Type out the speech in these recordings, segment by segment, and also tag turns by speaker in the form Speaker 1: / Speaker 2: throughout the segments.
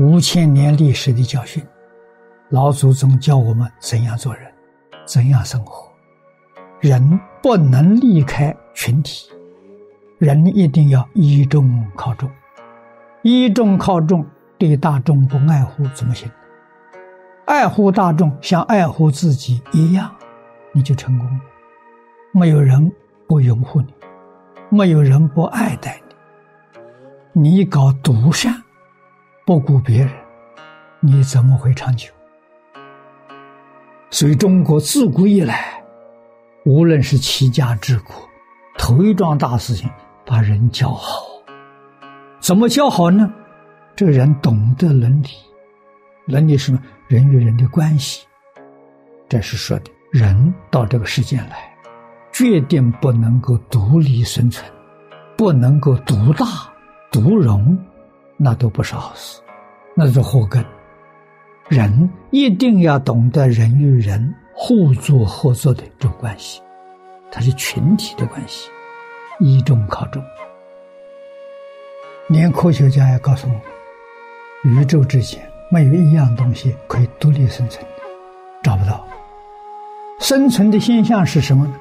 Speaker 1: 五千年历史的教训，老祖宗教我们怎样做人，怎样生活。人不能离开群体，人一定要依众靠众，依众靠众，对大众不爱护怎么行？爱护大众像爱护自己一样，你就成功了。没有人不拥护你，没有人不爱戴你。你搞独善。不顾别人，你怎么会长久？所以中国自古以来，无论是齐家治国，头一桩大事情，把人教好。怎么教好呢？这人懂得伦理，伦理是什么？人与人的关系。这是说的，人到这个世间来，决定不能够独立生存，不能够独大独荣。那都不是好事，那是祸根。人一定要懂得人与人互助合作的这种关系，它是群体的关系，依众靠众。连科学家也告诉我们，宇宙之间没有一样东西可以独立生存，找不到。生存的现象是什么呢？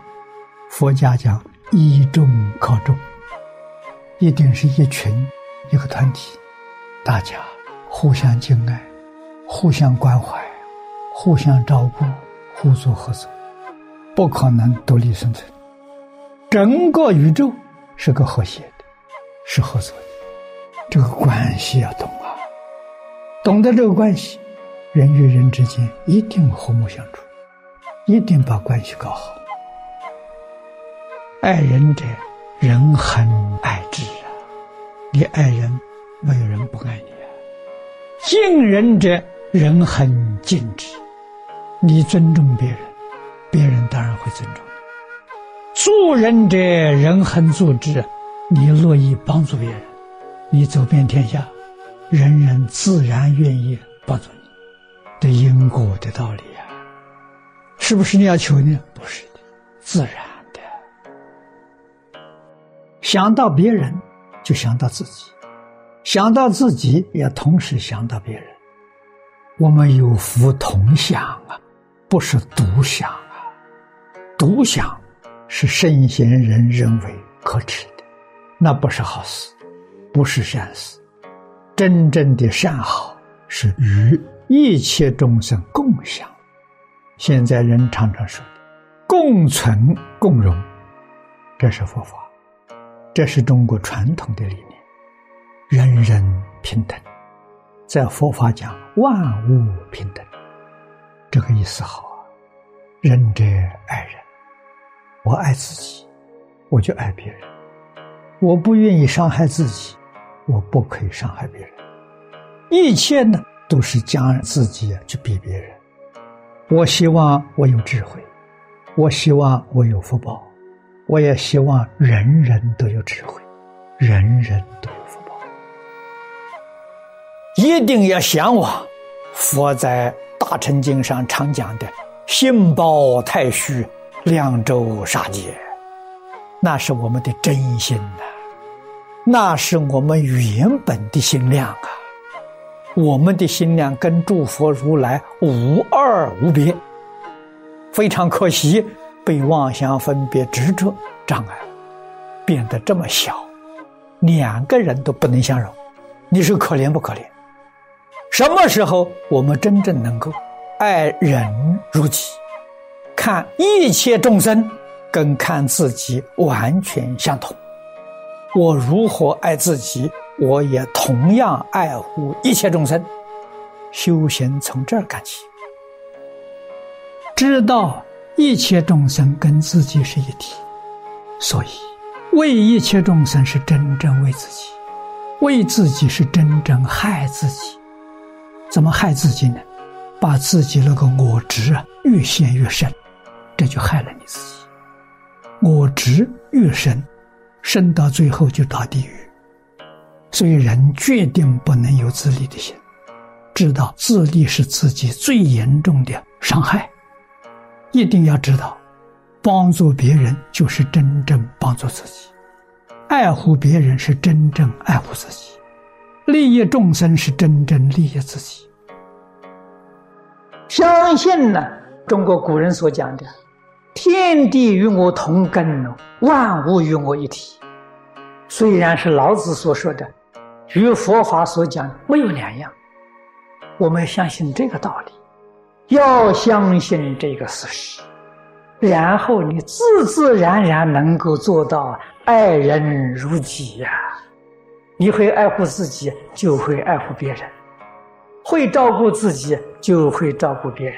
Speaker 1: 佛家讲依众靠众，一定是一群一个团体。大家互相敬爱，互相关怀，互相照顾，互助合作，不可能独立生存。整个宇宙是个和谐的，是合作的。这个关系要懂啊，懂得这个关系，人与人之间一定和睦相处，一定把关系搞好。爱人者，人恒爱之啊！你爱人。没有人不爱你啊！敬人者，人很敬之。你尊重别人，别人当然会尊重你。助人者，人很助之。你乐意帮助别人，你走遍天下，人人自然愿意帮助你。的因果的道理啊，是不是你要求呢？不是的，自然的。想到别人，就想到自己。想到自己，也同时想到别人。我们有福同享啊，不是独享啊。独享是圣贤人认为可耻的，那不是好事，不是善事。真正的善好是与一切众生共享。现在人常常说的“共存共荣”，这是佛法，这是中国传统的理念。人人平等，在佛法讲万物平等，这个意思好啊。仁者爱人，我爱自己，我就爱别人。我不愿意伤害自己，我不可以伤害别人。一切呢，都是将自己去比别人。我希望我有智慧，我希望我有福报，我也希望人人都有智慧，人人都。一定要向往佛在《大乘经》上常讲的“心包太虚，量周杀劫”，那是我们的真心呐，那是我们原本的心量啊。我们的心量跟诸佛如来无二无别，非常可惜被妄想分别执着障碍，变得这么小，两个人都不能相容，你说可怜不可怜？什么时候我们真正能够爱人如己，看一切众生跟看自己完全相同？我如何爱自己，我也同样爱护一切众生。修行从这儿干起，知道一切众生跟自己是一体，所以为一切众生是真正为自己，为自己是真正害自己。怎么害自己呢？把自己那个我执啊越陷越深，这就害了你自己。我执越深，深到最后就到地狱。所以人决定不能有自利的心，知道自利是自己最严重的伤害。一定要知道，帮助别人就是真正帮助自己，爱护别人是真正爱护自己。利益众生是真正利益自己。相信呢，中国古人所讲的“天地与我同根，万物与我一体”，虽然是老子所说的，与佛法所讲没有两样。我们相信这个道理，要相信这个事实，然后你自自然然能够做到爱人如己呀。你会爱护自己，就会爱护别人；会照顾自己，就会照顾别人。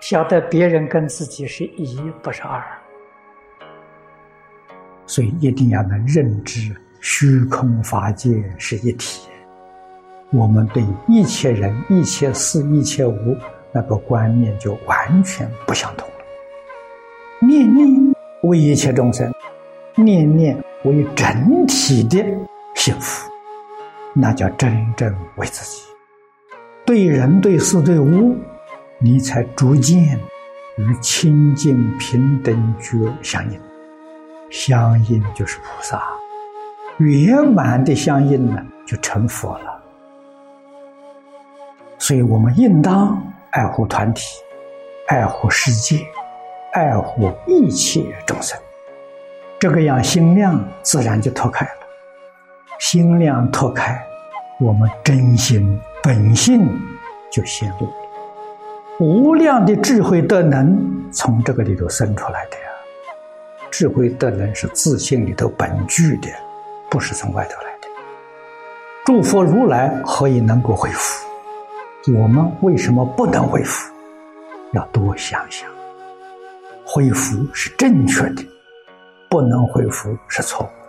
Speaker 1: 晓得别人跟自己是一，不是二。所以一定要能认知虚空法界是一体。我们对一切人、一切事、一切物那个观念就完全不相同了。念念为一切众生，念念为整体的。幸福，那叫真正为自己。对人、对事、对物，你才逐渐与清净平等觉相应。相应就是菩萨，圆满的相应呢，就成佛了。所以我们应当爱护团体，爱护世界，爱护一切众生。这个样心量自然就脱开了。心量拓开，我们真心本性就显露了。无量的智慧德能从这个里头生出来的呀。智慧德能是自信里头本具的，不是从外头来的。诸佛如来何以能够恢复？我们为什么不能恢复？要多想想，恢复是正确的，不能恢复是错误。